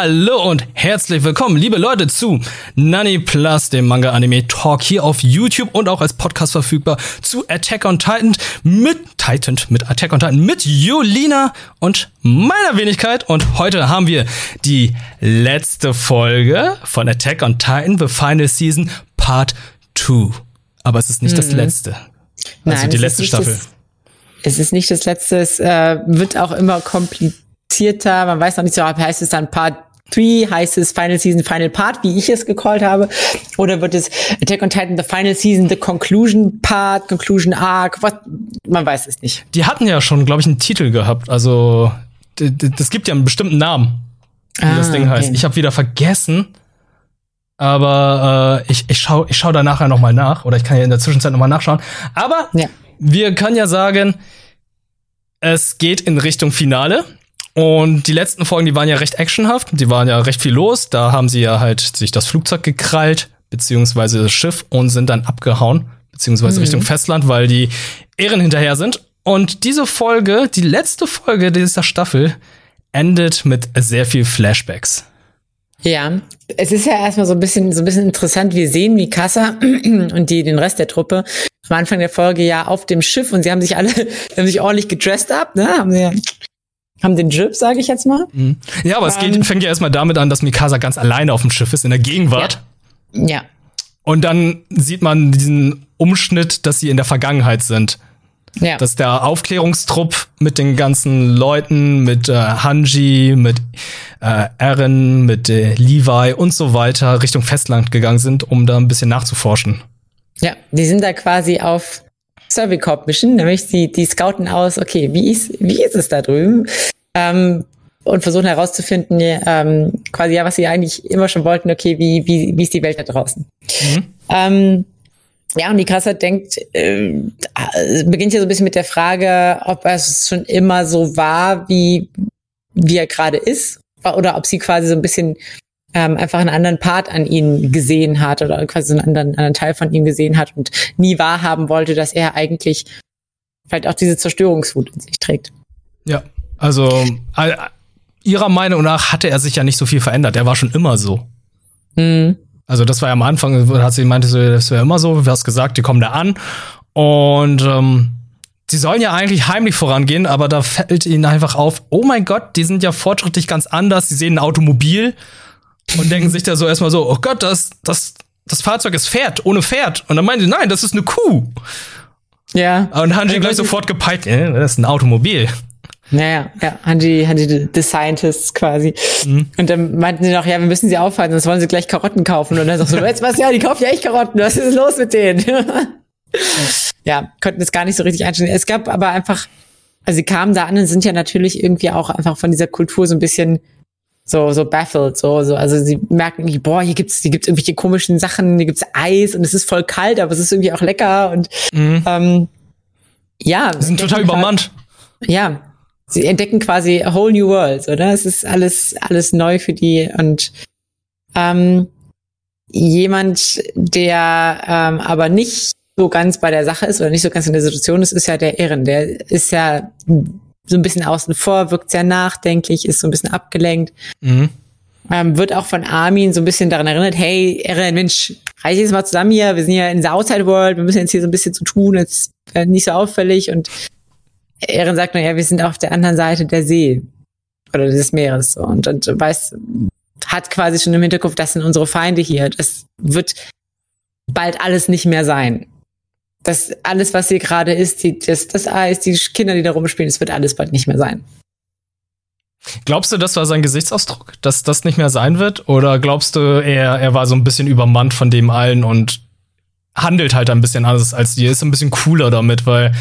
Hallo und herzlich willkommen, liebe Leute, zu Nani Plus, dem Manga Anime Talk hier auf YouTube und auch als Podcast verfügbar zu Attack on Titan mit Titan, mit Attack on Titan, mit Julina und meiner Wenigkeit. Und heute haben wir die letzte Folge von Attack on Titan, The Final Season Part 2. Aber es ist nicht mhm. das letzte. Also Nein, die letzte Staffel. Das, es ist nicht das letzte, es äh, wird auch immer kompliziert komplizierter. Man weiß noch nicht so, heißt es dann Part 3, heißt es Final Season, Final Part, wie ich es gecallt habe? Oder wird es Attack on Titan, The Final Season, The Conclusion Part, Conclusion Arc? Was? Man weiß es nicht. Die hatten ja schon, glaube ich, einen Titel gehabt. Also, das gibt ja einen bestimmten Namen, wie ah, das Ding okay. heißt. Ich habe wieder vergessen. Aber äh, ich, ich schaue ich schau da nachher noch mal nach. Oder ich kann ja in der Zwischenzeit noch mal nachschauen. Aber ja. wir können ja sagen, es geht in Richtung Finale. Und die letzten Folgen, die waren ja recht actionhaft, die waren ja recht viel los. Da haben sie ja halt sich das Flugzeug gekrallt, beziehungsweise das Schiff und sind dann abgehauen, beziehungsweise mhm. Richtung Festland, weil die Ehren hinterher sind. Und diese Folge, die letzte Folge dieser Staffel, endet mit sehr viel Flashbacks. Ja, es ist ja erstmal so ein bisschen, so ein bisschen interessant. Wir sehen Mikasa und die, den Rest der Truppe am Anfang der Folge ja auf dem Schiff und sie haben sich alle, haben sich ordentlich gedressed up, ne? Haben sie ja haben den Jib, sage ich jetzt mal. Mhm. Ja, aber ähm, es geht, ähm, fängt ja erstmal damit an, dass Mikasa ganz alleine auf dem Schiff ist, in der Gegenwart. Ja. ja. Und dann sieht man diesen Umschnitt, dass sie in der Vergangenheit sind. Ja. Dass der Aufklärungstrupp mit den ganzen Leuten, mit äh, Hanji, mit äh, Eren, mit äh, Levi und so weiter Richtung Festland gegangen sind, um da ein bisschen nachzuforschen. Ja, die sind da quasi auf Survey Corp Mission, nämlich die, die scouten aus, okay, wie ist, wie ist es da drüben? Ähm, und versuchen herauszufinden, ähm, quasi ja, was sie eigentlich immer schon wollten, okay, wie, wie, wie ist die Welt da draußen? Mhm. Ähm, ja, und die Krasser denkt, äh, beginnt ja so ein bisschen mit der Frage, ob es schon immer so war, wie, wie er gerade ist, oder ob sie quasi so ein bisschen ähm, einfach einen anderen Part an ihn gesehen hat oder quasi einen anderen, anderen Teil von ihm gesehen hat und nie wahrhaben wollte, dass er eigentlich vielleicht auch diese Zerstörungswut in sich trägt. Ja, also ihrer Meinung nach hatte er sich ja nicht so viel verändert. Er war schon immer so. Mhm. Also das war ja am Anfang, hat sie meinte, das wäre immer so, du hast gesagt, die kommen da an und ähm, sie sollen ja eigentlich heimlich vorangehen, aber da fällt ihnen einfach auf, oh mein Gott, die sind ja fortschrittlich ganz anders, sie sehen ein Automobil und denken sich da so erstmal so, oh Gott, das, das, das Fahrzeug ist Pferd, ohne Pferd. Und dann meinen sie, nein, das ist eine Kuh. Ja. Und Hanji ja, gleich sofort gepeilt, äh, das ist ein Automobil. Naja, ja, Hanji, Hanji, the Scientists quasi. Mhm. Und dann meinten sie noch, ja, wir müssen sie aufhalten, sonst wollen sie gleich Karotten kaufen. Und dann sagst du, jetzt was, ja, die kaufen ja echt Karotten, was ist los mit denen? ja, konnten das gar nicht so richtig einstellen. Es gab aber einfach, also sie kamen da an und sind ja natürlich irgendwie auch einfach von dieser Kultur so ein bisschen so so baffled so so also sie merken irgendwie boah hier gibt's hier gibt's irgendwelche komischen Sachen hier gibt's Eis und es ist voll kalt aber es ist irgendwie auch lecker und mhm. ähm, ja. Sie sind total übermannt. ja sie entdecken quasi a whole new world oder es ist alles alles neu für die und ähm, jemand der ähm, aber nicht so ganz bei der Sache ist oder nicht so ganz in der Situation ist ist ja der Ehren. Der ist ja so ein bisschen außen vor, wirkt sehr nachdenklich, ist so ein bisschen abgelenkt. Mhm. Ähm, wird auch von Armin so ein bisschen daran erinnert, hey, Eren, Mensch, reich jetzt mal zusammen hier, wir sind ja in der Outside World, wir müssen jetzt hier so ein bisschen zu tun, jetzt äh, nicht so auffällig und Eren sagt nur, ja, wir sind auf der anderen Seite der See oder des Meeres so, und, und weiß, hat quasi schon im Hinterkopf, das sind unsere Feinde hier, das wird bald alles nicht mehr sein das alles, was hier gerade ist, die, das, das Eis, die Kinder, die da rumspielen, es wird alles bald nicht mehr sein. Glaubst du, das war sein Gesichtsausdruck, dass das nicht mehr sein wird? Oder glaubst du, er, er war so ein bisschen übermannt von dem allen und handelt halt ein bisschen anders als die, ist ein bisschen cooler damit, weil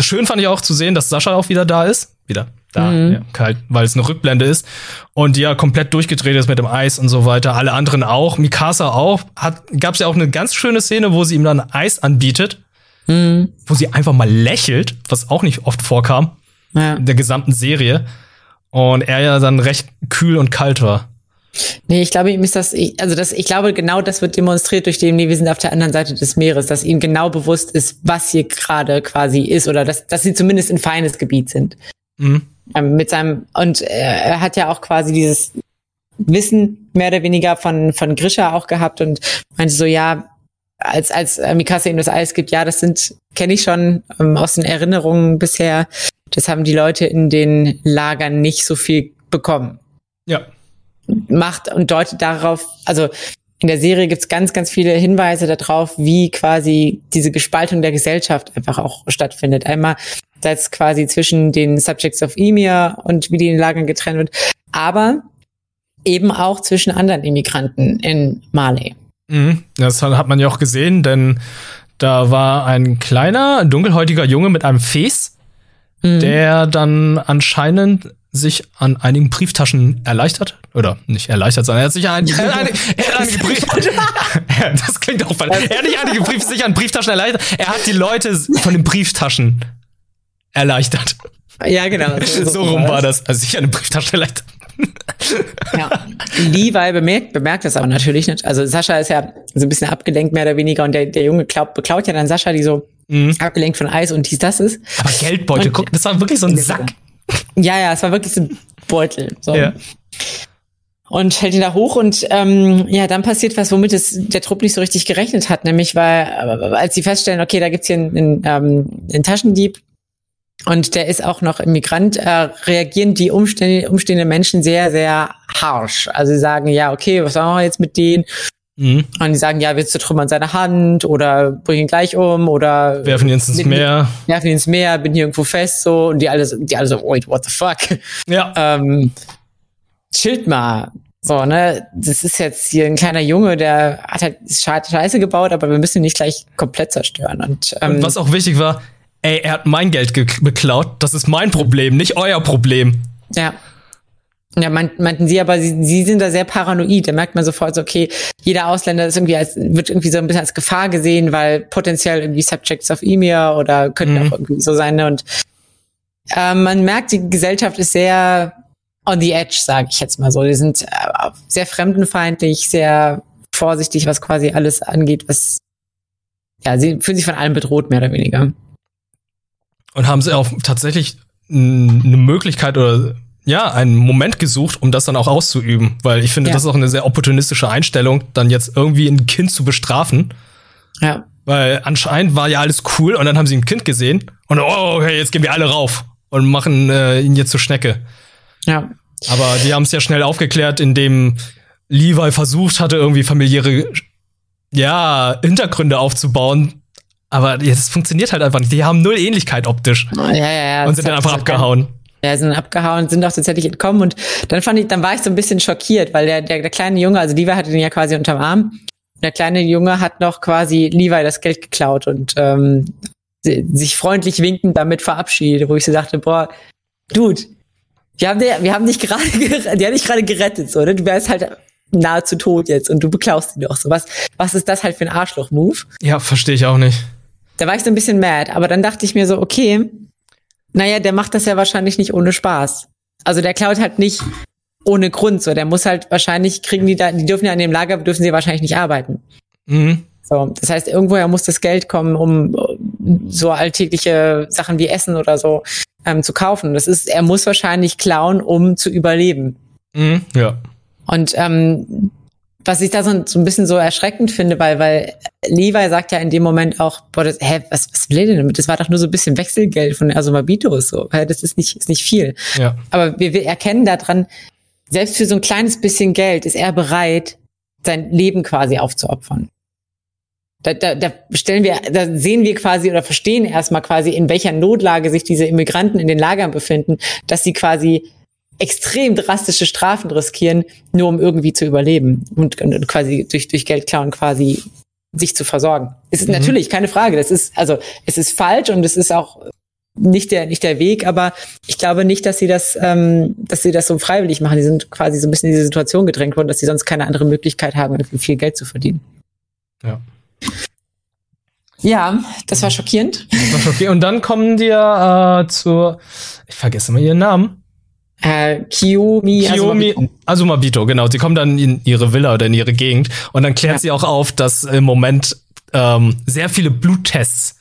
schön fand ich auch zu sehen, dass Sascha auch wieder da ist. Wieder da, mhm. ja, kalt, weil es eine Rückblende ist. Und die ja komplett durchgedreht ist mit dem Eis und so weiter. Alle anderen auch. Mikasa auch. Hat, gab's ja auch eine ganz schöne Szene, wo sie ihm dann Eis anbietet. Mhm. Wo sie einfach mal lächelt, was auch nicht oft vorkam. Ja. In der gesamten Serie. Und er ja dann recht kühl und kalt war. Nee, ich glaube, ihm ist das, also das, ich glaube, genau das wird demonstriert durch den, nee, wir sind auf der anderen Seite des Meeres, dass ihm genau bewusst ist, was hier gerade quasi ist oder dass, dass sie zumindest in feines Gebiet sind. Mhm. Ähm, mit seinem, und er hat ja auch quasi dieses, Wissen mehr oder weniger von, von Grisha auch gehabt und meinte so, ja, als, als Mikasa ihm das Eis gibt, ja, das sind, kenne ich schon ähm, aus den Erinnerungen bisher. Das haben die Leute in den Lagern nicht so viel bekommen. Ja. Macht und deutet darauf, also in der Serie gibt's ganz, ganz viele Hinweise darauf, wie quasi diese Gespaltung der Gesellschaft einfach auch stattfindet. Einmal das quasi zwischen den Subjects of Emir und wie die in den Lagern getrennt wird, aber eben auch zwischen anderen Immigranten in Mali. Mhm. Das hat man ja auch gesehen, denn da war ein kleiner, dunkelhäutiger Junge mit einem Fes, mhm. der dann anscheinend sich an einigen Brieftaschen erleichtert. Oder nicht erleichtert, sondern er hat sich an, er hat einige, er hat einige Brieftaschen. das klingt auch falsch. Er hat nicht einige Briefe sich an Brieftaschen erleichtert. Er hat die Leute von den Brieftaschen erleichtert. Ja, genau. So, so rum war das. Also sich an den Brieftaschen erleichtert ja. Levi bemerkt, bemerkt das aber natürlich nicht. Also Sascha ist ja so ein bisschen abgelenkt, mehr oder weniger, und der, der Junge klaut, beklaut ja dann Sascha, die so mhm. abgelenkt von Eis und dies, das ist. Aber Geldbeutel, und, guck, das war wirklich so ein Sack. Ja, ja, es war wirklich so ein Beutel. So. Ja. Und hält ihn da hoch und ähm, ja, dann passiert was, womit es der Trupp nicht so richtig gerechnet hat, nämlich weil, äh, als sie feststellen, okay, da gibt's hier einen, einen, ähm, einen Taschendieb, und der ist auch noch Immigrant, äh, reagieren die umstehenden, umstehenden Menschen sehr, sehr harsh. Also sie sagen, ja, okay, was machen wir jetzt mit denen? Mhm. Und die sagen, ja, willst du Trümmer in seine Hand oder bring ihn gleich um oder werfen ihn ins Meer. Werfen ihn ins Meer, bin hier irgendwo fest so und die alle, die alle so, wait, what the fuck? Ja. Ähm, chillt mal. So, ne, das ist jetzt hier ein kleiner Junge, der hat halt Scheiße gebaut, aber wir müssen ihn nicht gleich komplett zerstören. Und, ähm, und was auch wichtig war, ey, er hat mein Geld beklaut, das ist mein Problem, nicht euer Problem. Ja. Ja, meinten sie, aber sie, sie sind da sehr paranoid. Da merkt man sofort so, okay, jeder Ausländer ist irgendwie als, wird irgendwie so ein bisschen als Gefahr gesehen, weil potenziell irgendwie Subjects of Emir oder könnten mhm. auch irgendwie so sein. Ne? Und äh, man merkt, die Gesellschaft ist sehr on the edge, sage ich jetzt mal so. Die sind äh, sehr fremdenfeindlich, sehr vorsichtig, was quasi alles angeht, was ja, sie fühlen sich von allem bedroht, mehr oder weniger. Und haben sie auch tatsächlich eine Möglichkeit oder ja, einen Moment gesucht, um das dann auch auszuüben. Weil ich finde, ja. das ist auch eine sehr opportunistische Einstellung, dann jetzt irgendwie ein Kind zu bestrafen. Ja. Weil anscheinend war ja alles cool und dann haben sie ein Kind gesehen und oh, okay, jetzt gehen wir alle rauf und machen äh, ihn jetzt zur Schnecke. Ja. Aber die haben es ja schnell aufgeklärt, indem Levi versucht hatte, irgendwie familiäre ja, Hintergründe aufzubauen, aber das funktioniert halt einfach nicht. Die haben null Ähnlichkeit optisch. Ja, ja, ja. Und sind dann einfach abgehauen. Ja, sind abgehauen, sind auch tatsächlich entkommen und dann fand ich, dann war ich so ein bisschen schockiert, weil der, der, der kleine Junge, also Levi hatte den ja quasi unterm Arm. Der kleine Junge hat noch quasi Levi das Geld geklaut und ähm, sich freundlich winkend damit verabschiedet, wo ich so dachte, boah, Dude, wir haben, dir, wir haben dich gerade, die haben dich gerade gerettet, so, ne? Du wärst halt nahezu tot jetzt und du beklaust ihn doch so. Was, was ist das halt für ein Arschloch-Move? Ja, verstehe ich auch nicht. Da war ich so ein bisschen mad, aber dann dachte ich mir so, okay, naja, der macht das ja wahrscheinlich nicht ohne Spaß. Also der klaut halt nicht ohne Grund so. Der muss halt wahrscheinlich kriegen die da, die dürfen ja in dem Lager, dürfen sie wahrscheinlich nicht arbeiten. Mhm. So, das heißt, irgendwoher muss das Geld kommen, um so alltägliche Sachen wie Essen oder so ähm, zu kaufen. Das ist, er muss wahrscheinlich klauen, um zu überleben. Mhm, ja. Und ähm, was ich da so, so ein bisschen so erschreckend finde, weil, weil Levi sagt ja in dem Moment auch, boah, das, hä, was, was will denn damit? Das war doch nur so ein bisschen Wechselgeld von Asomabitos, so. Das ist nicht, ist nicht viel. Ja. Aber wir, wir erkennen daran, selbst für so ein kleines bisschen Geld ist er bereit, sein Leben quasi aufzuopfern. Da, da, da stellen wir, da sehen wir quasi oder verstehen erstmal quasi, in welcher Notlage sich diese Immigranten in den Lagern befinden, dass sie quasi extrem drastische Strafen riskieren, nur um irgendwie zu überleben und, und quasi durch, durch Geld klauen quasi sich zu versorgen. Es ist mhm. natürlich keine Frage. Das ist, also, es ist falsch und es ist auch nicht der, nicht der Weg, aber ich glaube nicht, dass sie das, ähm, dass sie das so freiwillig machen. Die sind quasi so ein bisschen in diese Situation gedrängt worden, dass sie sonst keine andere Möglichkeit haben, viel Geld zu verdienen. Ja. Ja, das war schockierend. Das war schockierend. Und dann kommen die äh, zur, ich vergesse mal ihren Namen. Äh, Kiyomi, Kiyomi Azumabito. Azumabito, genau. Sie kommen dann in ihre Villa oder in ihre Gegend und dann klärt ja. sie auch auf, dass im Moment ähm, sehr viele Bluttests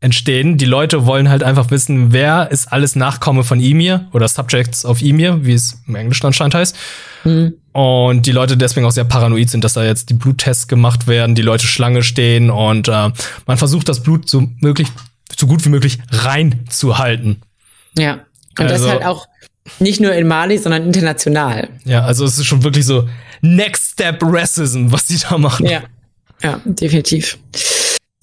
entstehen. Die Leute wollen halt einfach wissen, wer ist alles Nachkomme von Emir oder Subjects of Emir, wie es im Englischen anscheinend heißt. Mhm. Und die Leute deswegen auch sehr paranoid sind, dass da jetzt die Bluttests gemacht werden, die Leute Schlange stehen und äh, man versucht, das Blut so möglich, so gut wie möglich reinzuhalten. Ja. Und also, das halt auch nicht nur in Mali, sondern international. Ja, also es ist schon wirklich so Next Step Racism, was die da machen. Ja, ja, definitiv.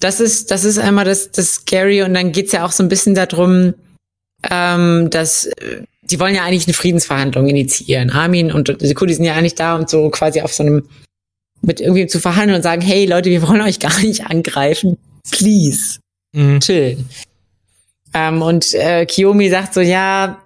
Das ist, das ist einmal das, das Scary und dann geht's ja auch so ein bisschen darum, ähm, dass äh, die wollen ja eigentlich eine Friedensverhandlung initiieren. Armin und die Kudi sind ja eigentlich da, um so quasi auf so einem mit irgendwie zu verhandeln und sagen, hey Leute, wir wollen euch gar nicht angreifen. Please. Mhm. Chill. Ähm, und äh, Kiyomi sagt so, ja,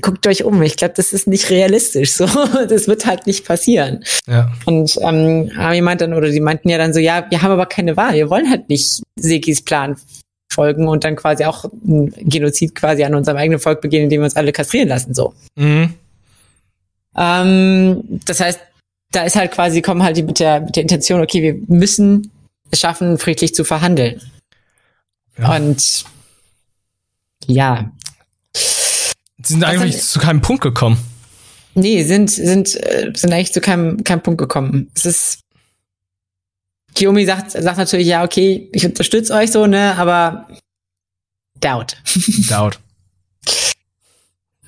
guckt euch um. Ich glaube, das ist nicht realistisch. So, das wird halt nicht passieren. Ja. Und ähm, Armin meint dann, oder die meinten ja dann so, ja, wir haben aber keine Wahl. Wir wollen halt nicht Sekis Plan folgen und dann quasi auch ein Genozid quasi an unserem eigenen Volk begehen, indem wir uns alle kastrieren lassen. So. Mhm. Ähm, das heißt, da ist halt quasi, kommen halt die mit der, mit der Intention, okay, wir müssen es schaffen, friedlich zu verhandeln. Ja. Und ja, Sie sind eigentlich zu keinem Punkt gekommen. Nee, sind, sind, äh, sind eigentlich zu keinem, keinem Punkt gekommen. Es ist, Kiyomi sagt, sagt natürlich, ja, okay, ich unterstütze euch so, ne, aber doubt. Doubt.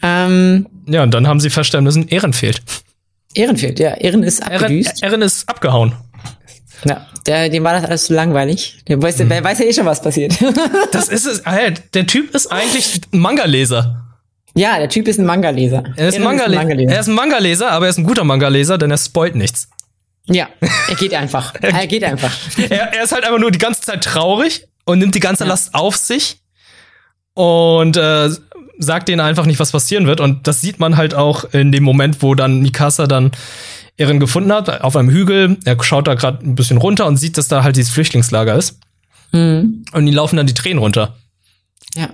ähm, ja, und dann haben sie feststellen müssen, Ehren fehlt. Ehren fehlt, ja. Ehren ist abgedüst. Ehren, Ehren ist abgehauen. Ja, der, dem war das alles zu langweilig. Der weiß, mhm. der weiß ja eh schon, was passiert. das ist es. Der Typ ist eigentlich Manga-Leser. Ja, der Typ ist ein Manga-Leser. Er ist ein Manga-Leser. Er ist ein Manga-Leser, aber er ist ein guter Manga-Leser, denn er spoilt nichts. Ja, er geht einfach. er geht einfach. er, er, ist halt einfach nur die ganze Zeit traurig und nimmt die ganze ja. Last auf sich und äh, sagt denen einfach nicht, was passieren wird. Und das sieht man halt auch in dem Moment, wo dann Mikasa dann Erin gefunden hat, auf einem Hügel. Er schaut da gerade ein bisschen runter und sieht, dass da halt dieses Flüchtlingslager ist. Mhm. Und die laufen dann die Tränen runter. Ja.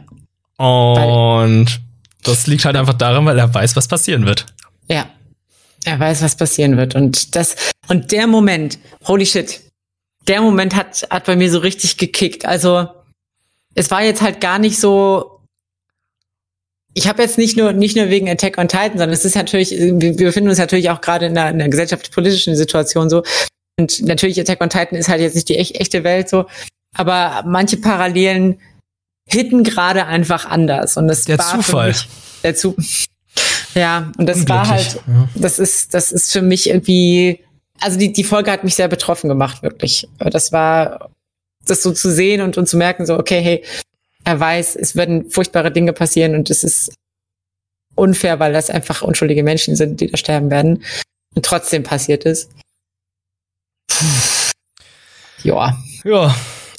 Und das liegt halt einfach daran, weil er weiß, was passieren wird. Ja. Er weiß, was passieren wird. Und das, und der Moment, holy shit, der Moment hat, hat bei mir so richtig gekickt. Also, es war jetzt halt gar nicht so, ich habe jetzt nicht nur nicht nur wegen Attack on Titan, sondern es ist natürlich, wir befinden uns natürlich auch gerade in einer, in einer gesellschaftspolitischen Situation so. Und natürlich Attack on Titan ist halt jetzt nicht die echt, echte Welt so, aber manche Parallelen hitten gerade einfach anders. Und das der war Zufall. der Zu ja, und das war halt, ja. das ist, das ist für mich irgendwie, also die, die Folge hat mich sehr betroffen gemacht, wirklich. Das war, das so zu sehen und, und zu merken, so, okay, hey, er weiß, es werden furchtbare Dinge passieren und es ist unfair, weil das einfach unschuldige Menschen sind, die da sterben werden. Und trotzdem passiert es. Ja. Ja,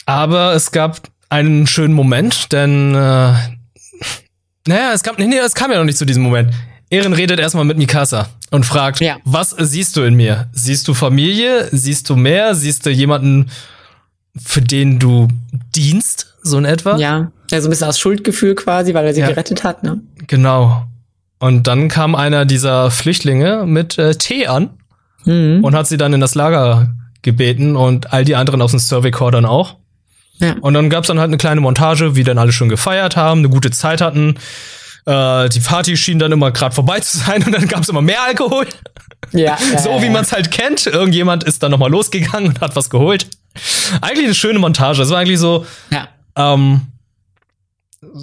aber es gab einen schönen Moment, denn äh, naja, es kam, nee, es kam ja noch nicht zu diesem Moment. Ehren redet erstmal mit Mikasa und fragt, ja. was siehst du in mir? Siehst du Familie? Siehst du mehr? Siehst du jemanden, für den du dienst, so in etwa? Ja, ja so ein bisschen aus Schuldgefühl quasi, weil er sie ja. gerettet hat, ne? Genau. Und dann kam einer dieser Flüchtlinge mit äh, Tee an mhm. und hat sie dann in das Lager gebeten und all die anderen aus dem Survey Corps dann auch. Ja. Und dann gab's dann halt eine kleine Montage, wie dann alle schon gefeiert haben, eine gute Zeit hatten. Äh, die Party schien dann immer gerade vorbei zu sein und dann gab's immer mehr Alkohol. Ja. so wie man es halt kennt. Irgendjemand ist dann nochmal losgegangen und hat was geholt. Eigentlich eine schöne Montage. Das war eigentlich so, ja. ähm,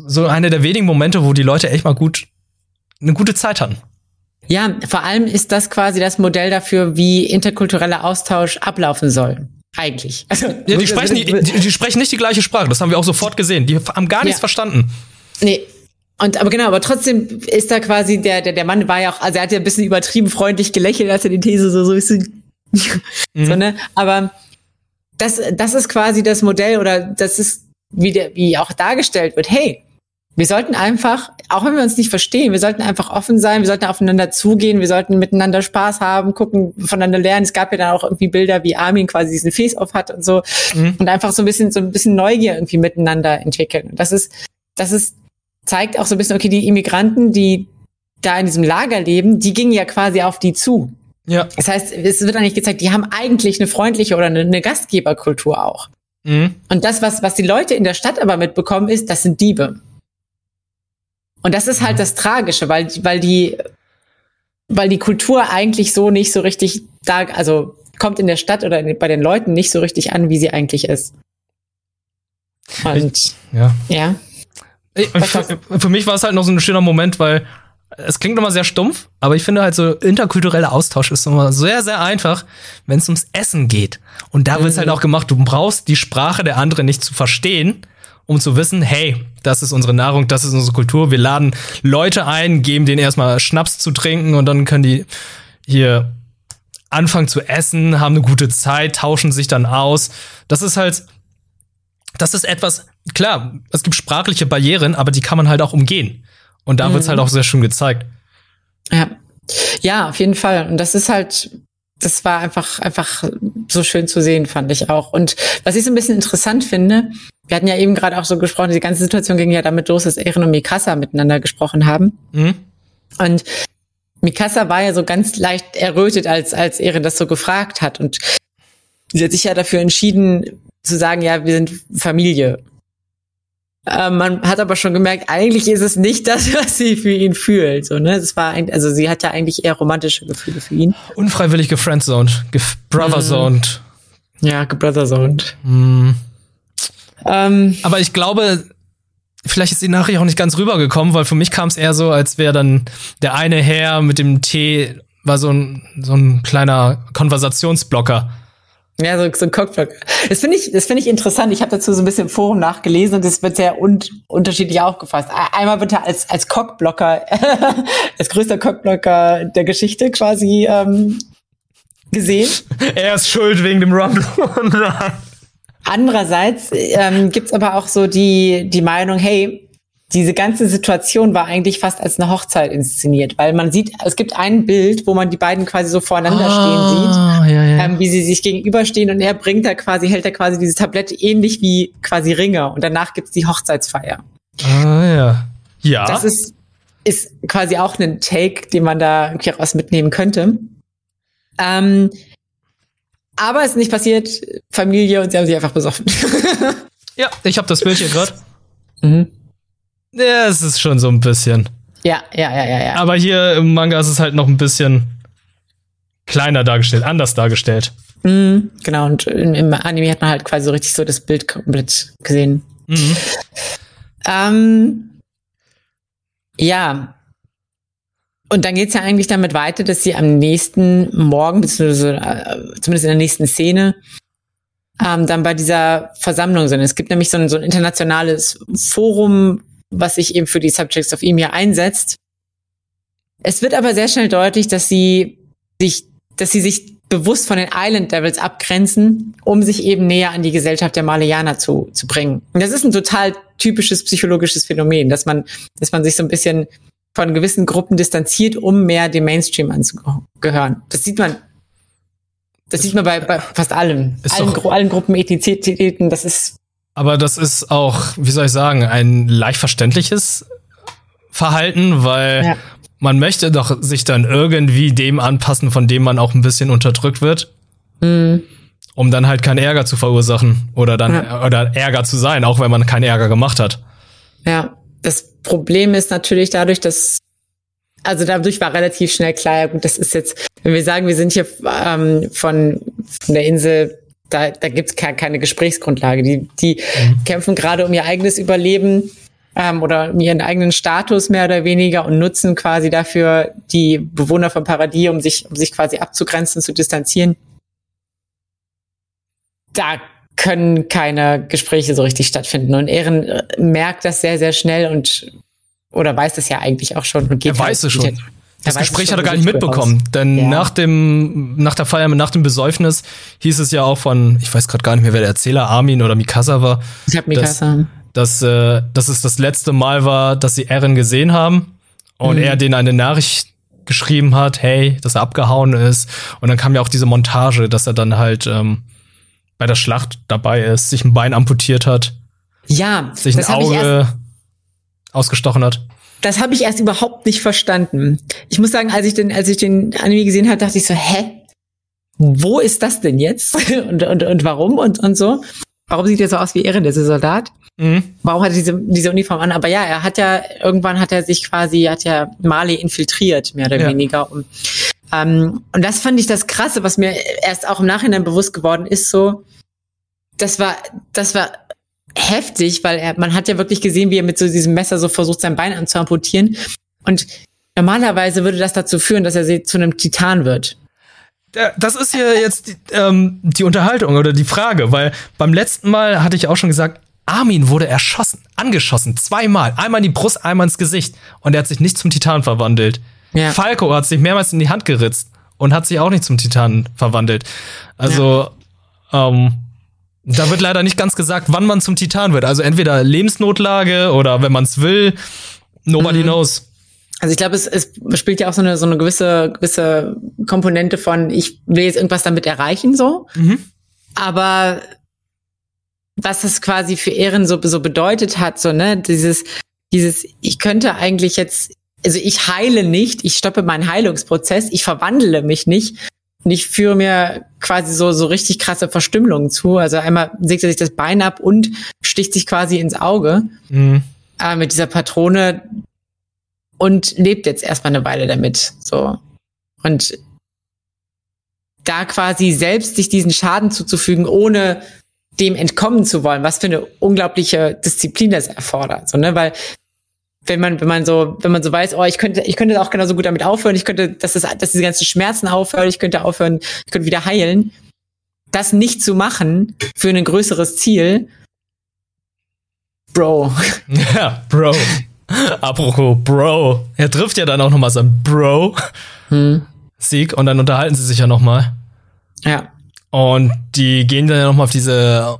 so eine der wenigen Momente, wo die Leute echt mal gut eine gute Zeit hatten. Ja, vor allem ist das quasi das Modell dafür, wie interkultureller Austausch ablaufen soll. Eigentlich. Also, ja, die, sprechen, die, die, die, sprechen nicht die gleiche Sprache, das haben wir auch sofort gesehen. Die haben gar nichts ja. verstanden. Nee. Und aber genau, aber trotzdem ist da quasi der, der, der Mann war ja auch, also er hat ja ein bisschen übertrieben freundlich gelächelt, als er die These so, so ist. Mhm. so, ne? Aber das, das ist quasi das Modell oder das ist, wie, der, wie auch dargestellt wird. Hey, wir sollten einfach, auch wenn wir uns nicht verstehen, wir sollten einfach offen sein, wir sollten aufeinander zugehen, wir sollten miteinander Spaß haben, gucken, voneinander lernen. Es gab ja dann auch irgendwie Bilder, wie Armin quasi diesen Face auf hat und so mhm. und einfach so ein bisschen so ein bisschen Neugier irgendwie miteinander entwickeln. Das ist das ist zeigt auch so ein bisschen okay, die Immigranten, die da in diesem Lager leben, die gingen ja quasi auf die zu. Ja. Das heißt, es wird eigentlich gezeigt, die haben eigentlich eine freundliche oder eine, eine Gastgeberkultur auch. Mhm. Und das, was, was die Leute in der Stadt aber mitbekommen, ist, das sind Diebe. Und das ist halt das Tragische, weil, weil die, weil die Kultur eigentlich so nicht so richtig da, also kommt in der Stadt oder bei den Leuten nicht so richtig an, wie sie eigentlich ist. Und ich, ja. ja. Für, für mich war es halt noch so ein schöner Moment, weil es klingt immer sehr stumpf, aber ich finde halt so interkultureller Austausch ist immer sehr, sehr einfach, wenn es ums Essen geht. Und da mhm. wird es halt auch gemacht, du brauchst die Sprache der anderen nicht zu verstehen, um zu wissen, hey, das ist unsere Nahrung, das ist unsere Kultur. Wir laden Leute ein, geben denen erstmal Schnaps zu trinken und dann können die hier anfangen zu essen, haben eine gute Zeit, tauschen sich dann aus. Das ist halt, das ist etwas, klar, es gibt sprachliche Barrieren, aber die kann man halt auch umgehen. Und da mhm. wird's halt auch sehr schön gezeigt. Ja. Ja, auf jeden Fall. Und das ist halt, das war einfach, einfach so schön zu sehen, fand ich auch. Und was ich so ein bisschen interessant finde, wir hatten ja eben gerade auch so gesprochen, die ganze Situation ging ja damit los, dass Eren und Mikasa miteinander gesprochen haben. Mhm. Und Mikasa war ja so ganz leicht errötet, als, als Eren das so gefragt hat. Und sie hat sich ja dafür entschieden, zu sagen, ja, wir sind Familie. Äh, man hat aber schon gemerkt, eigentlich ist es nicht das, was sie für ihn fühlt. So, ne? Es war ein, also sie hat ja eigentlich eher romantische Gefühle für ihn. Unfreiwillig gefriendzoned, gebrotherzoned. Mm. Ja, gebrotherzoned. Mm. Ähm, aber ich glaube, vielleicht ist die Nachricht auch nicht ganz rübergekommen, weil für mich kam es eher so, als wäre dann der eine Herr mit dem Tee war so ein, so ein kleiner Konversationsblocker. Ja, so, so ein Cockblock. Das finde ich, das finde ich interessant. Ich habe dazu so ein bisschen im Forum nachgelesen und das wird sehr un unterschiedlich aufgefasst. Einmal wird er als, als Cockblocker, als größter Cockblocker der Geschichte quasi ähm, gesehen. Er ist schuld wegen dem Rumble. Andererseits ähm, gibt aber auch so die, die Meinung, hey, diese ganze Situation war eigentlich fast als eine Hochzeit inszeniert, weil man sieht, es gibt ein Bild, wo man die beiden quasi so voreinander ah, stehen sieht, ja, ja. Ähm, wie sie sich gegenüberstehen und er bringt da quasi, hält da quasi dieses Tablett ähnlich wie quasi Ringe und danach gibt's die Hochzeitsfeier. Ah ja. Ja. Das ist, ist quasi auch ein Take, den man da irgendwie raus mitnehmen könnte. Ähm, aber es ist nicht passiert, Familie und sie haben sich einfach besoffen. ja, ich habe das Bild hier gerade. Mhm. Ja, es ist schon so ein bisschen. Ja, ja, ja, ja, ja. Aber hier im Manga ist es halt noch ein bisschen kleiner dargestellt, anders dargestellt. Mhm, genau, und im, im, Anime hat man halt quasi so richtig so das Bild komplett gesehen. Mhm. Ähm, ja. Und dann geht's ja eigentlich damit weiter, dass sie am nächsten Morgen, beziehungsweise äh, zumindest in der nächsten Szene, ähm, dann bei dieser Versammlung sind. Es gibt nämlich so ein, so ein internationales Forum, was sich eben für die Subjects of Emir einsetzt. Es wird aber sehr schnell deutlich, dass sie sich, dass sie sich bewusst von den Island Devils abgrenzen, um sich eben näher an die Gesellschaft der Malayaner zu, zu bringen. Und das ist ein total typisches psychologisches Phänomen, dass man, dass man sich so ein bisschen von gewissen Gruppen distanziert, um mehr dem Mainstream anzugehören. Das sieht man, das sieht man bei, bei fast allem. Allen, allen Gruppen, Ethnizitäten, das ist aber das ist auch, wie soll ich sagen, ein leicht verständliches Verhalten, weil ja. man möchte doch sich dann irgendwie dem anpassen, von dem man auch ein bisschen unterdrückt wird. Mhm. Um dann halt keinen Ärger zu verursachen oder dann ja. oder Ärger zu sein, auch wenn man keinen Ärger gemacht hat. Ja, das Problem ist natürlich dadurch, dass also dadurch war relativ schnell klar, gut, das ist jetzt, wenn wir sagen, wir sind hier ähm, von, von der Insel da, da gibt es keine Gesprächsgrundlage. Die, die mhm. kämpfen gerade um ihr eigenes Überleben ähm, oder um ihren eigenen Status mehr oder weniger und nutzen quasi dafür die Bewohner von Paradies, um sich, um sich quasi abzugrenzen, zu distanzieren. Da können keine Gespräche so richtig stattfinden. Und Ehren äh, merkt das sehr, sehr schnell und oder weiß das ja eigentlich auch schon und geht. Er weiß halt, es schon. Das Gespräch hat er gar nicht mitbekommen, denn ja. nach dem nach der Feier nach dem Besäufnis hieß es ja auch von, ich weiß gerade gar nicht mehr, wer der Erzähler Armin oder Mikasa war. Ich habe Mikasa. Dass, dass, äh, dass es das letzte Mal war, dass sie Eren gesehen haben und mhm. er denen eine Nachricht geschrieben hat, hey, dass er abgehauen ist. Und dann kam ja auch diese Montage, dass er dann halt ähm, bei der Schlacht dabei ist, sich ein Bein amputiert hat. Ja, sich ein Auge ausgestochen hat das habe ich erst überhaupt nicht verstanden. Ich muss sagen, als ich den, als ich den Anime gesehen habe, dachte ich so, hä? Wo ist das denn jetzt? und, und, und warum? Und, und so. warum sieht er so aus wie Ehren, dieser Soldat? Mhm. Warum hat er diese, diese Uniform an? Aber ja, er hat ja, irgendwann hat er sich quasi, hat ja Mali infiltriert, mehr oder ja. weniger. Und, ähm, und das fand ich das Krasse, was mir erst auch im Nachhinein bewusst geworden ist, so, das war, das war heftig, weil er, man hat ja wirklich gesehen, wie er mit so diesem Messer so versucht, sein Bein anzuamputieren. Und normalerweise würde das dazu führen, dass er zu einem Titan wird. Das ist hier jetzt die, ähm, die Unterhaltung oder die Frage, weil beim letzten Mal hatte ich auch schon gesagt, Armin wurde erschossen, angeschossen, zweimal. Einmal in die Brust, einmal ins Gesicht. Und er hat sich nicht zum Titan verwandelt. Ja. Falco hat sich mehrmals in die Hand geritzt und hat sich auch nicht zum Titan verwandelt. Also, ja. ähm, da wird leider nicht ganz gesagt, wann man zum Titan wird. Also entweder Lebensnotlage oder wenn man es will, nobody mhm. knows. Also ich glaube, es, es spielt ja auch so eine so eine gewisse gewisse Komponente von ich will jetzt irgendwas damit erreichen so. Mhm. Aber was das quasi für Ehren so so bedeutet hat, so ne, dieses dieses ich könnte eigentlich jetzt also ich heile nicht, ich stoppe meinen Heilungsprozess, ich verwandle mich nicht und ich führe mir quasi so so richtig krasse Verstümmelungen zu. Also einmal sägt er sich das Bein ab und sticht sich quasi ins Auge. Mhm. Äh, mit dieser Patrone, und lebt jetzt erstmal eine Weile damit. So. Und da quasi selbst sich diesen Schaden zuzufügen, ohne dem entkommen zu wollen, was für eine unglaubliche Disziplin das erfordert. So, ne? Weil wenn man, wenn man so, wenn man so weiß, oh, ich könnte, ich könnte auch genauso gut damit aufhören, ich könnte, dass das, dass diese ganzen Schmerzen aufhören, ich könnte aufhören, ich könnte wieder heilen. Das nicht zu machen für ein größeres Ziel, Bro. Ja, Bro. Apropos Bro. Er trifft ja dann auch nochmal sein Bro. Hm. Sieg und dann unterhalten sie sich ja nochmal. Ja. Und die gehen dann ja nochmal auf diese.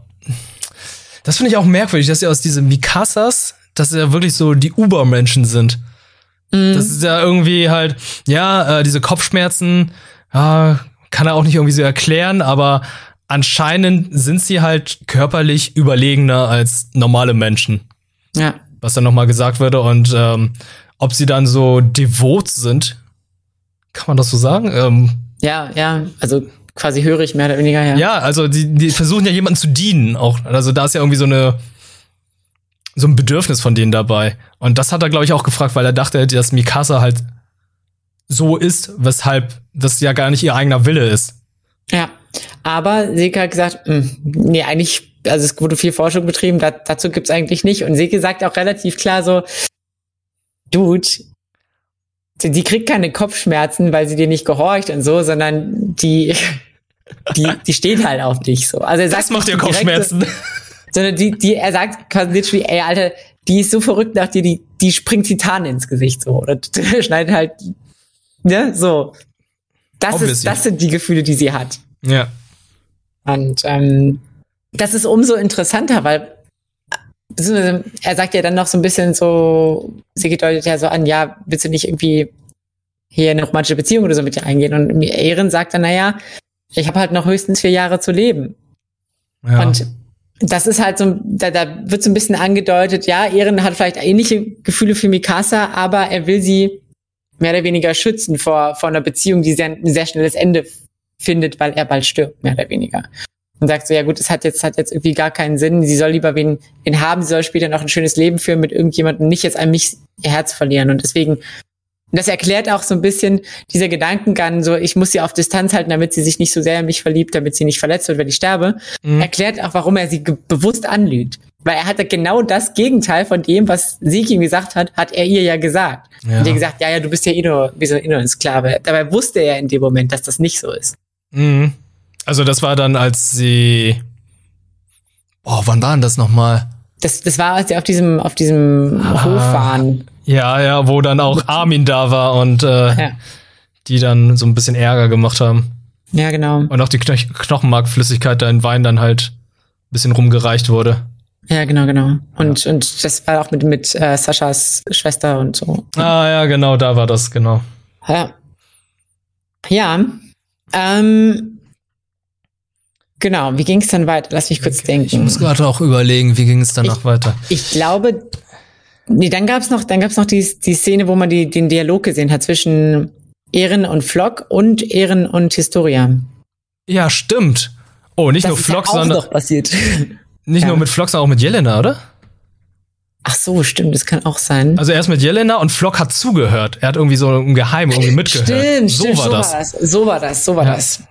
Das finde ich auch merkwürdig, dass sie aus diesen Mikasas, dass sie ja wirklich so die Ubermenschen sind. Mhm. Das ist ja irgendwie halt, ja, äh, diese Kopfschmerzen, ja, kann er auch nicht irgendwie so erklären, aber anscheinend sind sie halt körperlich überlegener als normale Menschen. Ja was dann nochmal gesagt würde und ähm, ob sie dann so devot sind. Kann man das so sagen? Ähm, ja, ja, also quasi hörig mehr oder weniger, ja. Ja, also die, die versuchen ja jemanden zu dienen auch. Also da ist ja irgendwie so eine so ein Bedürfnis von denen dabei. Und das hat er, glaube ich, auch gefragt, weil er dachte, dass Mikasa halt so ist, weshalb das ja gar nicht ihr eigener Wille ist. Ja, aber Seka hat gesagt, mh, hm, nee, eigentlich also es wurde viel Forschung betrieben, da, dazu gibt's eigentlich nicht. Und Seke sagt auch relativ klar so, Dude, die, die kriegt keine Kopfschmerzen, weil sie dir nicht gehorcht und so, sondern die, die, die steht halt auf dich so. Also er sagt, das macht dir Kopfschmerzen. Sondern die, die, er sagt quasi literally, ey, Alter, die ist so verrückt nach dir, die, die springt Titan ins Gesicht so. Oder schneidet halt, ne, so. Das Obviously. ist, das sind die Gefühle, die sie hat. Ja. Und ähm, das ist umso interessanter, weil er sagt ja dann noch so ein bisschen so, sie deutet ja so an, ja, willst du nicht irgendwie hier eine romantische Beziehung oder so mit dir eingehen? Und Ehren sagt dann, naja, ich habe halt noch höchstens vier Jahre zu leben. Ja. Und das ist halt so, da, da wird so ein bisschen angedeutet, ja, Ehren hat vielleicht ähnliche Gefühle für Mikasa, aber er will sie mehr oder weniger schützen vor, vor einer Beziehung, die sehr, ein sehr schnelles Ende findet, weil er bald stirbt, mehr oder weniger und sagt so, ja gut, es hat jetzt, hat jetzt irgendwie gar keinen Sinn. Sie soll lieber wen, wen haben, sie soll später noch ein schönes Leben führen mit irgendjemandem, nicht jetzt an mich ihr Herz verlieren. Und deswegen, das erklärt auch so ein bisschen dieser Gedankengang, so ich muss sie auf Distanz halten, damit sie sich nicht so sehr in mich verliebt, damit sie nicht verletzt wird, wenn ich sterbe. Mhm. Erklärt auch, warum er sie bewusst anlügt. Weil er hatte genau das Gegenteil von dem, was Sieg ihm gesagt hat, hat er ihr ja gesagt. Ja. Und ihr gesagt, ja, ja, du bist ja eh nur, wie so ein ein Sklave. Dabei wusste er in dem Moment, dass das nicht so ist. Mhm. Also das war dann, als sie. Boah, wann war denn das nochmal? Das, das war, als sie auf diesem, auf diesem ah, Hof waren. Ja, ja, wo dann auch Armin da war und äh, ja. die dann so ein bisschen Ärger gemacht haben. Ja, genau. Und auch die Kno Knochenmarkflüssigkeit da in Wein dann halt ein bisschen rumgereicht wurde. Ja, genau, genau. Und, ja. und das war auch mit, mit äh, Saschas Schwester und so. Ah, ja, genau, da war das, genau. Ja. Ja. Ähm, Genau, wie ging es dann weiter? Lass mich kurz okay. denken. Ich muss gerade auch überlegen, wie ging es dann noch weiter. Ich glaube, nee, dann gab's noch, dann gab's noch die, die Szene, wo man die, den Dialog gesehen hat zwischen Ehren und Flock und Ehren und Historia. Ja, stimmt. Oh, nicht das nur Flock, ja sondern. Noch passiert. Nicht Ja. nur mit Flock, sondern auch mit Jelena, oder? Ach so, stimmt, das kann auch sein. Also erst mit Jelena und Flock hat zugehört. Er hat irgendwie so im Geheimen irgendwie mitgehört. Stimmt, so stimmt, war so das. war das. So war das, so war Ja. das.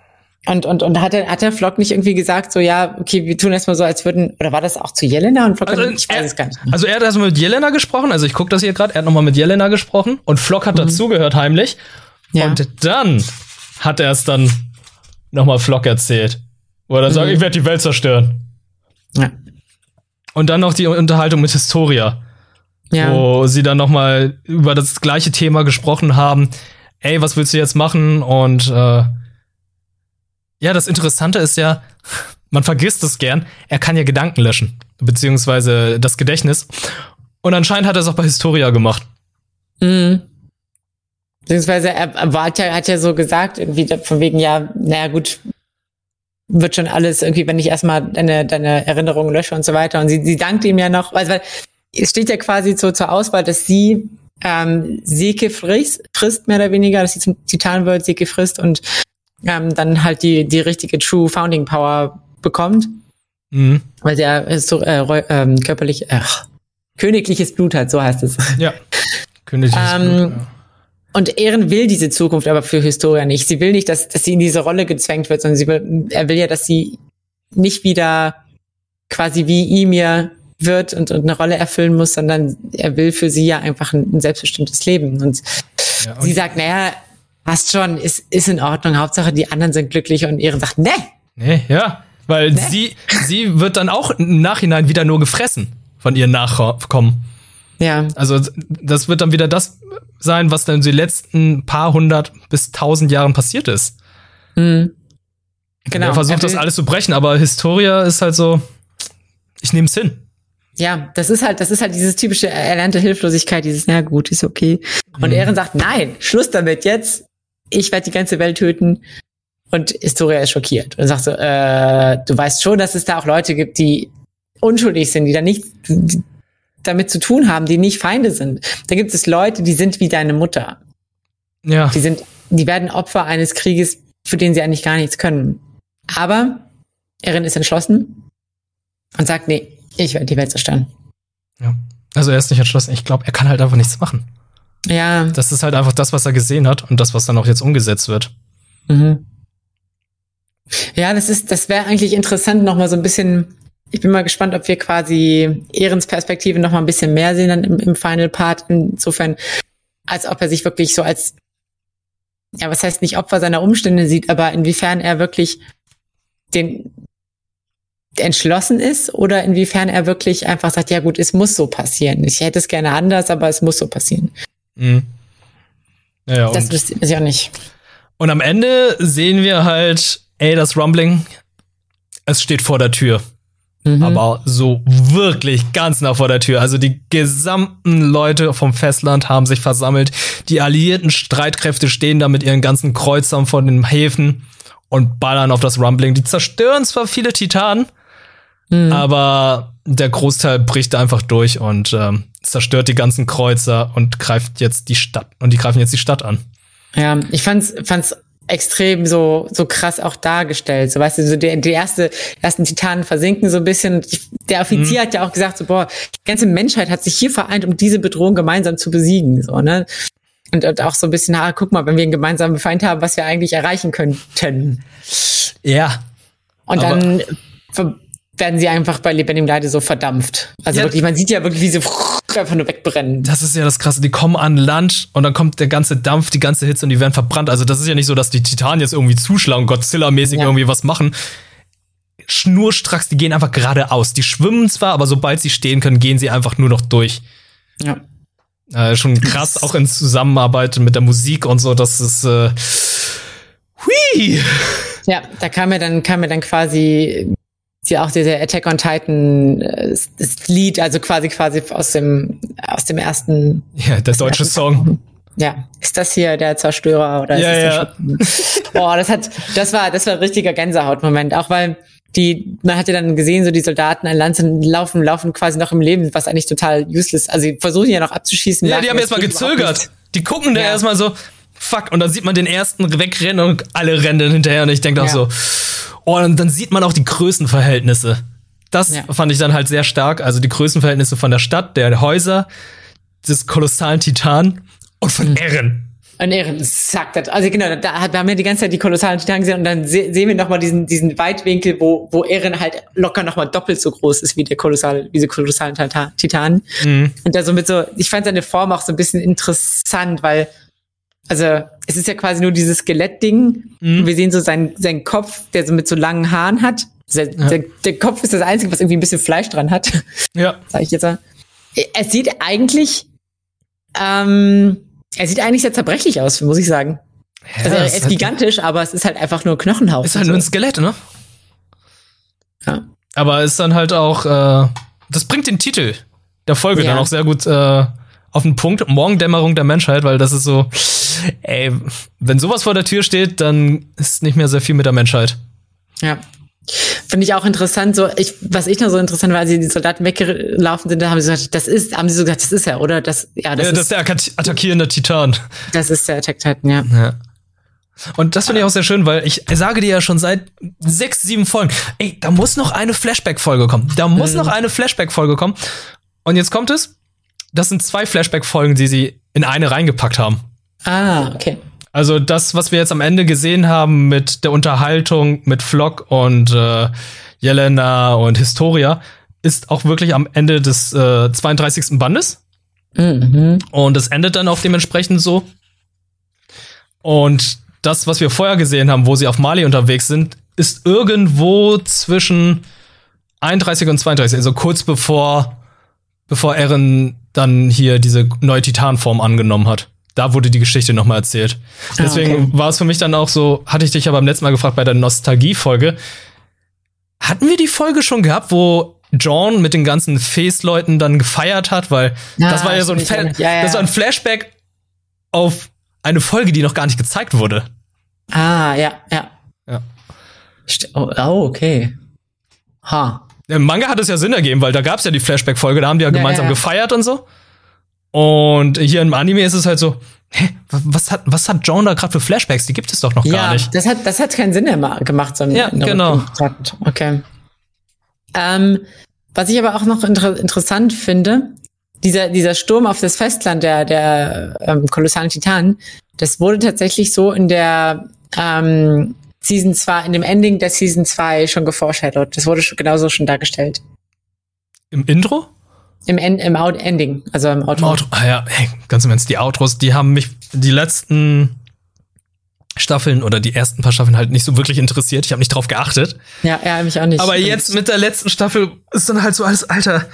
Und, und, und hat der, hat der Flock nicht irgendwie gesagt, so, ja, okay, wir tun erstmal so, als würden, oder war das auch zu Jelena und Flock, Also, hat, ich weiß er, es gar nicht. also er hat erstmal mit Jelena gesprochen, also ich gucke das hier gerade, er hat nochmal mit Jelena gesprochen und Flock hat dazugehört heimlich. Mhm. Ja. Und dann hat er es dann nochmal Flock erzählt. Wo er dann sagt, Mhm. ich werde die Welt zerstören. Ja. Und dann noch die Unterhaltung mit Historia, Ja. wo sie dann nochmal über das gleiche Thema gesprochen haben. Ey, was willst du jetzt machen? Und äh, ja, das Interessante ist ja, man vergisst es gern, er kann ja Gedanken löschen, beziehungsweise das Gedächtnis. Und anscheinend hat er es auch bei Historia gemacht. Mhm. Beziehungsweise er, war, hat, ja, hat ja so gesagt, irgendwie von wegen, ja, naja gut, wird schon alles irgendwie, wenn ich erstmal deine, deine Erinnerungen lösche und so weiter. Und sie, sie dankt ihm ja noch, also, weil es steht ja quasi so zur Auswahl, dass sie ähm, Seke frisst, frisst, mehr oder weniger, dass sie zum Titan wird, Seke frisst und ähm, dann halt die, die richtige True Founding Power bekommt, Mhm. weil sie ja so, äh, ähm, körperlich, äh, königliches Blut hat, so heißt es. Ja. Königliches Ähm, Blut, ja. Und Ehren will diese Zukunft aber für Historia nicht. Sie will nicht, dass, dass sie in diese Rolle gezwängt wird, sondern sie will, er will ja, dass sie nicht wieder quasi wie Emir wird und, und eine Rolle erfüllen muss, sondern er will für sie ja einfach ein, ein selbstbestimmtes Leben. Und, Ja, und- sie sagt, naja, passt schon, ist, ist in Ordnung, Hauptsache die anderen sind glücklich und Ehren sagt, ne, Nee, ja. Weil Ne? sie, sie wird dann auch im Nachhinein wieder nur gefressen von ihren Nachkommen. ja, Also das wird dann wieder das sein, was dann die letzten paar hundert bis tausend Jahren passiert ist. mhm. genau. er versucht Er das will- alles zu brechen, aber Historia ist halt so, ich nehme es hin. Ja, das ist halt, das ist halt dieses typische erlernte Hilflosigkeit, dieses, na gut, ist okay. Und Mhm. Ehren sagt, nein, Schluss damit jetzt. Ich werde die ganze Welt töten. Und Historia ist schockiert und sagt so, äh, du weißt schon, dass es da auch Leute gibt, die unschuldig sind, die da nichts damit zu tun haben, die nicht Feinde sind. Da gibt es Leute, die sind wie deine Mutter. Ja, Die sind, die werden Opfer eines Krieges, für den sie eigentlich gar nichts können. Aber Erin ist entschlossen und sagt, nee, ich werde die Welt zerstören. ja. Also er ist nicht entschlossen. Ich glaube, er kann halt einfach nichts machen. Ja, Das ist halt einfach das, was er gesehen hat und das, was dann auch jetzt umgesetzt wird. Mhm. Ja, das ist, das wäre eigentlich interessant, noch mal so ein bisschen. Ich bin mal gespannt, ob wir quasi Ehrens Perspektive noch mal ein bisschen mehr sehen dann im, im Final Part. Insofern, als ob er sich wirklich so als, ja, was heißt nicht Opfer seiner Umstände sieht, aber inwiefern er wirklich den entschlossen ist oder inwiefern er wirklich einfach sagt, ja gut, es muss so passieren. Ich hätte es gerne anders, aber es muss so passieren. Mhm. Ja, ja, Das wüsste ich auch nicht. und am Ende sehen wir halt, ey, das Rumbling, es steht vor der Tür. Mhm. aber so wirklich ganz nah vor der Tür. Also die gesamten Leute vom Festland haben sich versammelt. Die alliierten Streitkräfte stehen da mit ihren ganzen Kreuzern vor den Häfen und ballern auf das Rumbling. Die zerstören zwar viele Titanen, Mhm. aber der Großteil bricht einfach durch und ähm, zerstört die ganzen Kreuzer und greift jetzt die Stadt und die greifen jetzt die Stadt an. Ja, ich fand's, fand's extrem so, so krass auch dargestellt. So, weißt du, so die, die erste, ersten Titanen versinken so ein bisschen. Der Offizier hat ja auch gesagt, so, boah, die ganze Menschheit hat sich hier vereint, um diese Bedrohung gemeinsam zu besiegen, so, ne? Und, und auch so ein bisschen, ah, guck mal, wenn wir einen gemeinsamen Feind haben, was wir eigentlich erreichen könnten. Ja. Und dann werden sie einfach bei lebendigem Leide so verdampft. Also Ja. wirklich, man sieht ja wirklich, wie sie einfach nur wegbrennen. Das ist ja das Krasse. Die kommen an Land und dann kommt der ganze Dampf, die ganze Hitze und die werden verbrannt. Also das ist ja nicht so, dass die Titanen jetzt irgendwie zuschlagen, Godzilla-mäßig Ja. irgendwie was machen. Schnurstracks, die gehen einfach geradeaus. Die schwimmen zwar, aber sobald sie stehen können, gehen sie einfach nur noch durch. Ja. Äh, schon krass, auch in Zusammenarbeit mit der Musik und so, das ist äh, hui. Ja, da kam mir dann, kam mir dann quasi ja auch dieser Attack on Titan äh, das Lied, also quasi quasi aus dem aus dem ersten, Ja, der deutsche Song. ja, ist das hier der Zerstörer oder Ja, ist ja. Boah, das hat, das war, das war ein richtiger Gänsehautmoment, auch weil die, man hat ja dann gesehen, so die Soldaten an Land sind, laufen, laufen quasi noch im Leben, was eigentlich total useless, also sie versuchen ja noch abzuschießen. Ja, die haben geht überhaupt gezögert. Die gucken da Ja. erstmal so, fuck, und dann sieht man den ersten wegrennen und alle rennen dann hinterher und ich denke auch Ja. so, oh, und dann sieht man auch die Größenverhältnisse. Das Ja. fand ich dann halt sehr stark. Also die Größenverhältnisse von der Stadt, der Häuser, des kolossalen Titan und von Ehren. Und Ehren sagt das. Also genau, da, haben wir die ganze Zeit die kolossalen Titanen gesehen und dann se sehen wir nochmal diesen, diesen Weitwinkel, wo, wo Ehren halt locker nochmal doppelt so groß ist wie der kolossale, diese kolossalen Tita- Titanen. Mhm. Und da so mit so, ich fand seine Form auch so ein bisschen interessant, weil, also, es ist ja quasi nur dieses Skelettding. Mhm. Wir sehen so seinen, seinen Kopf, der so mit so langen Haaren hat. Der, der, der Kopf ist das Einzige, was irgendwie ein bisschen Fleisch dran hat. Ja. sag ich jetzt mal. Es sieht eigentlich, ähm, er sieht eigentlich sehr zerbrechlich aus, muss ich sagen. Also er ist gigantisch, aber es ist halt einfach nur Knochenhaut. Ist halt nur ein Skelett, ne? ja. Aber ist dann halt auch, äh, das bringt den Titel der Folge Ja. dann auch sehr gut äh, auf den Punkt. Morgendämmerung der Menschheit, weil das ist so, ey, wenn sowas vor der Tür steht, dann ist nicht mehr sehr viel mit der Menschheit. ja. Finde ich auch interessant, so, ich, was ich noch so interessant war, als die Soldaten weggelaufen sind, da haben sie gesagt, das ist, haben sie so gesagt, das ist er, oder? Das, ja, das, ja, das ist der attack- attackierende Titan. das ist der Attack Titan, ja. Ja. Und das finde ich auch sehr schön, weil ich sage dir ja schon seit sechs, sieben Folgen, ey, da muss noch eine Flashback-Folge kommen. Da muss noch eine Flashback-Folge kommen. Und jetzt kommt es. Das sind zwei Flashback-Folgen, die sie in eine reingepackt haben. Ah, okay. Also das, was wir jetzt am Ende gesehen haben mit der Unterhaltung mit Flock und äh, Jelena und Historia, ist auch wirklich am Ende des äh, 32. Bandes. Mhm. Und es endet dann auch dementsprechend so. Und das, was wir vorher gesehen haben, wo sie auf Mali unterwegs sind, ist irgendwo zwischen 31 und 32, also kurz bevor, bevor Eren dann hier diese neue Titanform angenommen hat. Da wurde die Geschichte nochmal erzählt. Ah, Deswegen okay. war es für mich dann auch so, hatte ich dich aber beim letzten Mal gefragt bei der Nostalgie-Folge. Hatten wir die Folge schon gehabt, wo John mit den ganzen Face-Leuten dann gefeiert hat, weil Ja, das war ja so ein, Fa ja, ja. Das war ein Flashback auf eine Folge, die noch gar nicht gezeigt wurde. Ah, ja, ja. Ja. Oh, oh, okay. Ha. Im Manga hat es ja Sinn ergeben, weil da gab es ja die Flashback-Folge, da haben die ja, gemeinsam gefeiert und so. Und hier im Anime ist es halt so, hä, wa- was hat, was hat John da gerade für Flashbacks? Die gibt es doch noch gar Ja, nicht. das hat, das hat keinen Sinn mehr gemacht, sondern Ja, genau. Okay. Ähm, was ich aber auch noch inter interessant finde, dieser, dieser Sturm auf das Festland der, der ähm, kolossalen Titanen, das wurde tatsächlich so in der ähm, Season 2, in dem Ending der Season 2 schon geforeshadowed. Das wurde schon, genauso schon dargestellt. Im Intro? Im, End, im Out Ending, also im Outro. Im Outro. Ah ja, hey, ganz im Ernst, die Outros, die haben mich die letzten Staffeln oder die ersten paar Staffeln halt nicht so wirklich interessiert. Ich habe nicht drauf geachtet. Ja, ja, mich auch nicht. Aber jetzt mit der letzten Staffel ist dann halt so alles, Alter,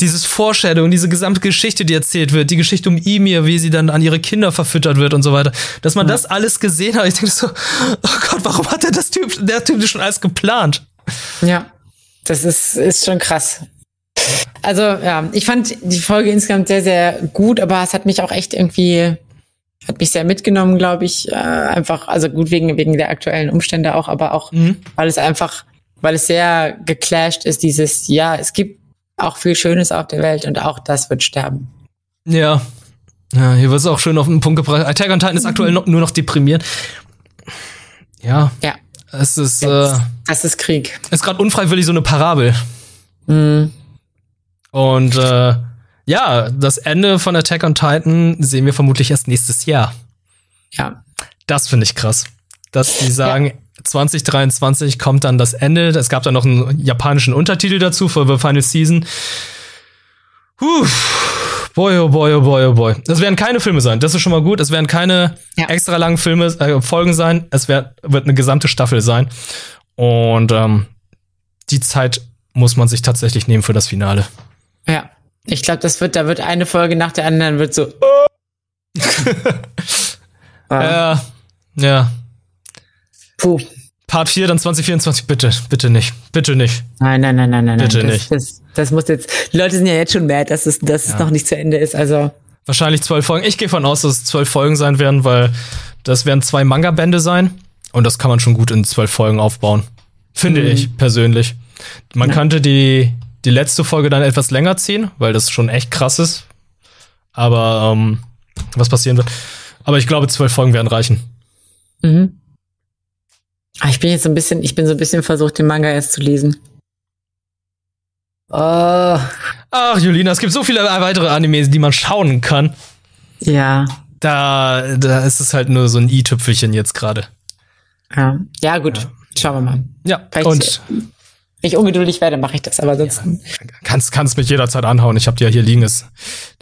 dieses Foreshadowing, diese gesamte Geschichte, die erzählt wird, die Geschichte um Emir, wie sie dann an ihre Kinder verfüttert wird und so weiter. Dass man das alles gesehen hat, ich denke so, oh Gott, warum hat der das Typ, der Typ das schon alles geplant? Ja, das ist, ist schon krass. Also, ja, ich fand die Folge insgesamt sehr, sehr gut, aber es hat mich auch echt irgendwie, hat mich sehr mitgenommen, glaube ich. Äh, einfach, also gut wegen, wegen der aktuellen Umstände auch, aber auch, Mhm. weil es einfach, weil es sehr geclasht ist, dieses, ja, es gibt auch viel Schönes auf der Welt und auch das wird sterben. Ja. Ja, hier wird es auch schön auf den Punkt gebracht. Attack on Titan ist aktuell noch, nur noch deprimierend. Ja, Ja, es ist, äh, das, das ist Krieg. ist gerade unfreiwillig so eine Parabel. Mhm. Und äh, ja, das Ende von Attack on Titan sehen wir vermutlich erst nächstes Jahr. Ja. Das finde ich krass. Dass die sagen, 2023 kommt dann das Ende. Es gab dann noch einen japanischen Untertitel dazu für The Final Season. Puh. Boy, oh boy, oh boy, oh boy. Das werden keine Filme sein. Das ist schon mal gut. Es werden keine Ja. extra langen Filme, äh, Folgen sein. Es wird, wird eine gesamte Staffel sein. Und ähm, die Zeit muss man sich tatsächlich nehmen für das Finale. Ja. Ich glaube, das wird, da wird eine Folge nach der anderen wird so. Ah, Ja, ja. Puh. Part 4 dann 2024, bitte, bitte nicht, bitte nicht. Nein, nein, nein, nein, nein. Bitte. Das, nicht. Das, das muss jetzt. Die Leute sind ja jetzt schon mad, dass es, dass Ja. es noch nicht zu Ende ist. Also Wahrscheinlich zwölf Folgen. Ich gehe von aus, dass es zwölf Folgen sein werden, weil das werden zwei Manga-Bände sein. Und das kann man schon gut in zwölf Folgen aufbauen. Finde Mhm. ich persönlich. Man Ja. könnte die, die letzte Folge dann etwas länger ziehen, weil das schon echt krass ist. Aber ähm, was passieren wird. Aber ich glaube, zwölf Folgen werden reichen. Mhm. Ah, Ich bin jetzt so ein bisschen, ich bin so ein bisschen versucht, den Manga erst zu lesen. Oh. Ach, Julina, es gibt so viele weitere Animes, die man schauen kann. Ja. Da, da ist es halt nur so ein i-Tüpfelchen jetzt gerade. Ja. ja, gut. Ja. Schauen wir mal. Ja, Vielleicht, und wenn ich ungeduldig werde, mache ich das, aber sonst. Ja, kannst, kannst mich jederzeit anhauen. Ich habe die ja hier liegen. Ist,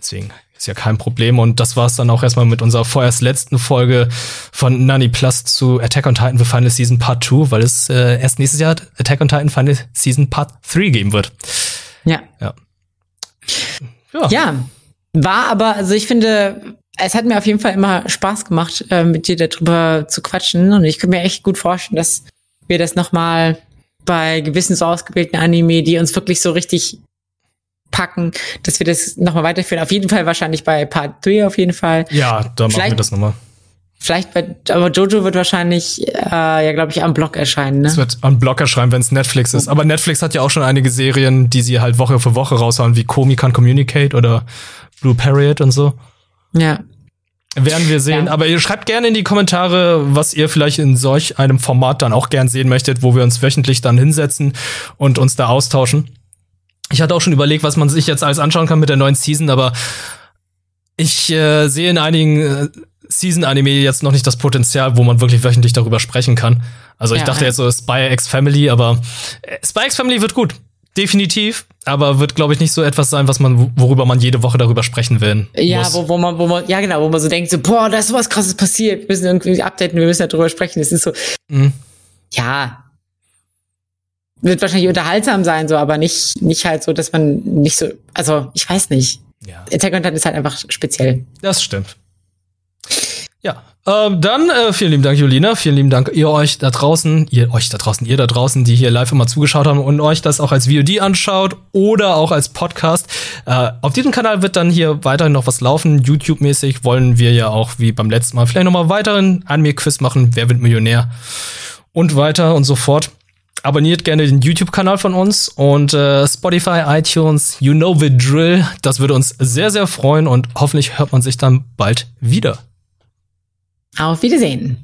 deswegen ist ja kein Problem. Und das war es dann auch erstmal mit unserer vorerst letzten Folge von Nani Plus zu Attack on Titan für Final Season Part 2, weil es äh, erst nächstes Jahr Attack on Titan Final Season Part 3 geben wird. Ja. Ja. Ja. ja. War aber, also ich finde, es hat mir auf jeden Fall immer Spaß gemacht, äh, mit dir darüber zu quatschen. Und ich könnte mir echt gut vorstellen, dass wir das nochmal bei gewissen so ausgebildeten Anime, die uns wirklich so richtig packen, dass wir das nochmal weiterführen. Auf jeden Fall wahrscheinlich bei Part 3 auf jeden Fall. Ja, da machen wir das nochmal. Vielleicht bei, aber Jojo wird wahrscheinlich, äh, ja, glaube ich, am Block erscheinen, ne? Es wird am Block erscheinen, wenn es Netflix ist. Aber Netflix hat ja auch schon einige Serien, die sie halt Woche für Woche raushauen, wie Komi Can Communicate oder Blue Period und so. Ja. Werden wir sehen. Ja. Aber ihr schreibt gerne in die Kommentare, was ihr vielleicht in solch einem Format dann auch gern sehen möchtet, wo wir uns wöchentlich dann hinsetzen und uns da austauschen. Ich hatte auch schon überlegt, was man sich jetzt alles anschauen kann mit der neuen Season, aber ich äh, sehe in einigen äh, Season-Anime jetzt noch nicht das Potenzial, wo man wirklich wöchentlich darüber sprechen kann. Also ich ja, dachte ja. jetzt so Spy X Family, aber äh, Spy X Family wird gut. Definitiv, aber wird, glaube ich, nicht so etwas sein, was man, worüber man jede Woche darüber sprechen will. Ja, wo, wo man, wo man, ja genau, wo man so denkt, so, boah, da ist was krasses passiert, wir müssen irgendwie updaten, wir müssen darüber sprechen. Das ist so, mhm. ja, wird wahrscheinlich unterhaltsam sein, so, aber nicht, nicht halt so, dass man nicht so, also ich weiß nicht. Ja. Attack on Titan ist halt einfach speziell. Das stimmt. Ja, ähm, dann äh, vielen lieben Dank, Julina. Vielen lieben Dank, ihr euch da draußen, ihr euch da draußen, ihr da draußen, die hier live immer zugeschaut haben und euch das auch als VOD anschaut oder auch als Podcast. Äh, auf diesem Kanal wird dann hier weiterhin noch was laufen. YouTube-mäßig wollen wir ja auch wie beim letzten Mal vielleicht noch mal weiteren Anime-Quiz machen. Wer wird Millionär? Und weiter und so fort. Abonniert gerne den YouTube-Kanal von uns und äh, Spotify, iTunes, you know the drill. Das würde uns sehr, sehr freuen und hoffentlich hört man sich dann bald wieder. Auf Wiedersehen.